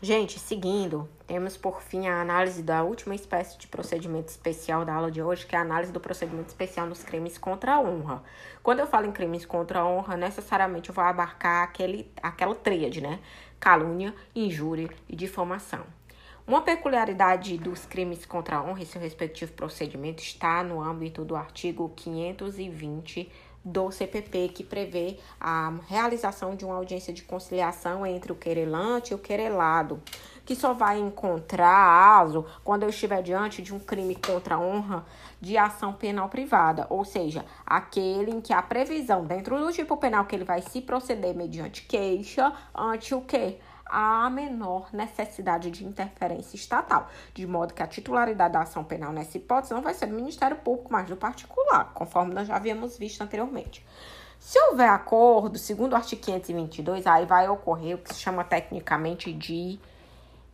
Gente, seguindo, temos por fim a análise da última espécie de procedimento especial da aula de hoje, que é a análise do procedimento especial nos crimes contra a honra. Quando eu falo em crimes contra a honra, necessariamente eu vou abarcar aquele, aquela tríade, né? Calúnia, injúria e difamação. Uma peculiaridade dos crimes contra a honra e seu respectivo procedimento está no âmbito do artigo 520 do CPP, que prevê a realização de uma audiência de conciliação entre o querelante e o querelado, que só vai encontrar aso quando eu estiver diante de um crime contra a honra de ação penal privada, ou seja, aquele em que a previsão dentro do tipo penal que ele vai se proceder mediante queixa ante o que a menor necessidade de interferência estatal, de modo que a titularidade da ação penal nessa hipótese não vai ser do Ministério Público, mas do particular, conforme nós já havíamos visto anteriormente. Se houver acordo, segundo o artigo 522, aí vai ocorrer o que se chama tecnicamente de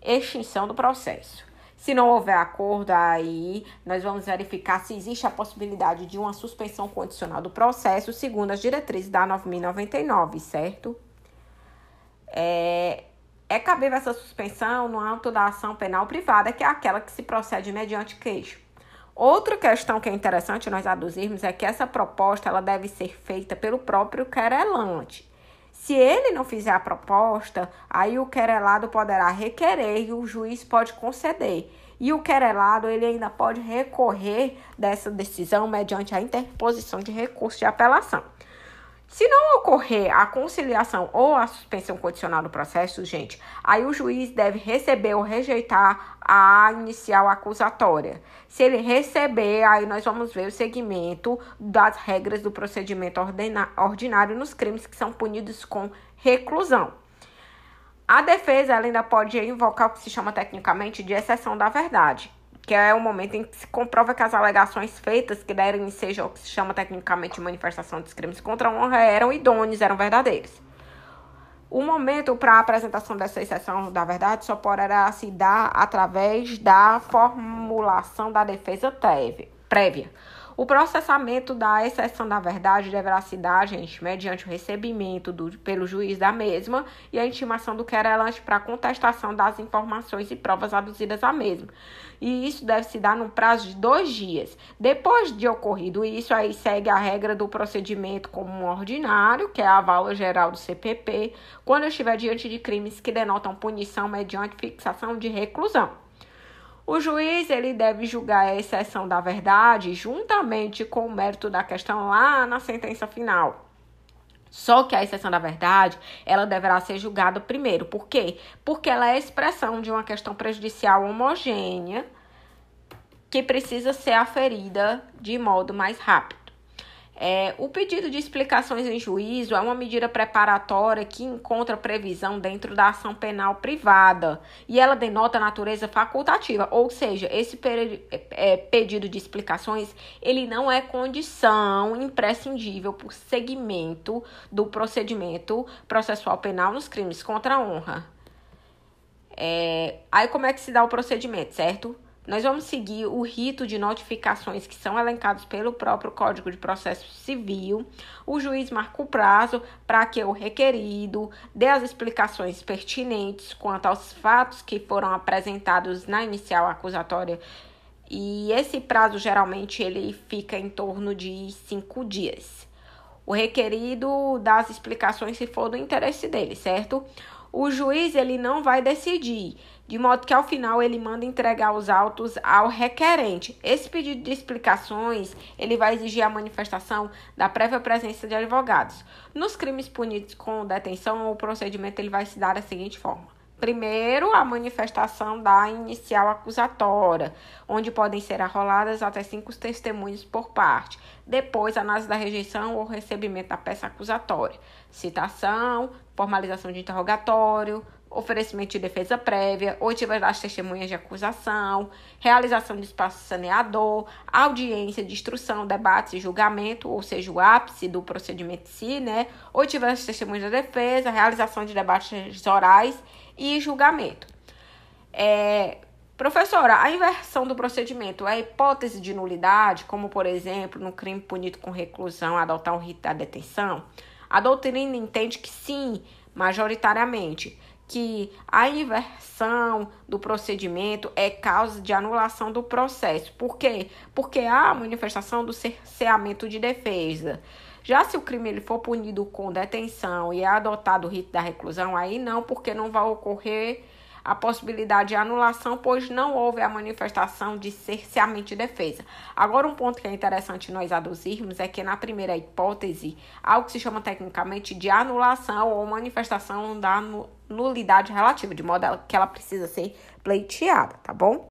extinção do processo. Se não houver acordo, aí nós vamos verificar se existe a possibilidade de uma suspensão condicional do processo, segundo as diretrizes da 9099, certo? É, é cabível essa suspensão no âmbito da ação penal privada, que é aquela que se procede mediante queijo. Outra questão que é interessante nós aduzirmos é que essa proposta ela deve ser feita pelo próprio querelante. Se ele não fizer a proposta, aí o querelado poderá requerer e o juiz pode conceder. E o querelado ele ainda pode recorrer dessa decisão mediante a interposição de recurso de apelação. Se não ocorrer a conciliação ou a suspensão condicional do processo, gente, aí o juiz deve receber ou rejeitar a inicial acusatória. Se ele receber, aí nós vamos ver o segmento das regras do procedimento ordinário nos crimes que são punidos com reclusão. A defesa ainda pode invocar o que se chama tecnicamente de exceção da verdade que é o momento em que se comprova que as alegações feitas, que deram seja o que se chama tecnicamente de manifestação de crimes contra a honra, eram idôneos, eram verdadeiros. O momento para a apresentação dessa exceção da verdade só poderá se dar através da formulação da defesa prévia. O processamento da exceção da verdade deverá se dar, gente, mediante o recebimento do, pelo juiz da mesma e a intimação do querelante para contestação das informações e provas aduzidas à mesma. E isso deve se dar num prazo de dois dias. Depois de ocorrido isso, aí segue a regra do procedimento comum ordinário, que é a vala geral do CPP, quando estiver diante de crimes que denotam punição mediante fixação de reclusão. O juiz ele deve julgar a exceção da verdade juntamente com o mérito da questão lá na sentença final. Só que a exceção da verdade, ela deverá ser julgada primeiro. Por quê? Porque ela é expressão de uma questão prejudicial homogênea que precisa ser aferida de modo mais rápido. É, o pedido de explicações em juízo é uma medida preparatória que encontra previsão dentro da ação penal privada e ela denota natureza facultativa, ou seja, esse é, pedido de explicações ele não é condição imprescindível por seguimento do procedimento processual penal nos crimes contra a honra. É, aí como é que se dá o procedimento, certo? Nós vamos seguir o rito de notificações que são elencados pelo próprio Código de Processo Civil. O juiz marca o prazo para que o requerido dê as explicações pertinentes quanto aos fatos que foram apresentados na inicial acusatória. E esse prazo geralmente ele fica em torno de cinco dias. O requerido dá as explicações se for do interesse dele, certo? O juiz ele não vai decidir de modo que ao final ele manda entregar os autos ao requerente. Esse pedido de explicações, ele vai exigir a manifestação da prévia presença de advogados. Nos crimes punidos com detenção, o procedimento ele vai se dar da seguinte forma: Primeiro, a manifestação da inicial acusatória, onde podem ser arroladas até cinco testemunhos por parte. Depois, análise da rejeição ou recebimento da peça acusatória. Citação, formalização de interrogatório, oferecimento de defesa prévia, oitiva das testemunhas de acusação, realização de espaço saneador, audiência de instrução, debates e julgamento, ou seja, o ápice do procedimento si, né? Oitiva das testemunhas da defesa, realização de debates orais e julgamento. É, professora, a inversão do procedimento é hipótese de nulidade, como por exemplo, no crime punido com reclusão, adotar o rito da detenção? A doutrina entende que sim, majoritariamente que a inversão do procedimento é causa de anulação do processo. Por quê? Porque há manifestação do cerceamento de defesa. Já se o crime ele for punido com detenção e é adotado o rito da reclusão, aí não, porque não vai ocorrer a possibilidade de anulação, pois não houve a manifestação de cerceamento de defesa. Agora, um ponto que é interessante nós aduzirmos é que na primeira hipótese, algo que se chama tecnicamente de anulação ou manifestação da nulidade relativa, de modo que ela precisa ser pleiteada, tá bom?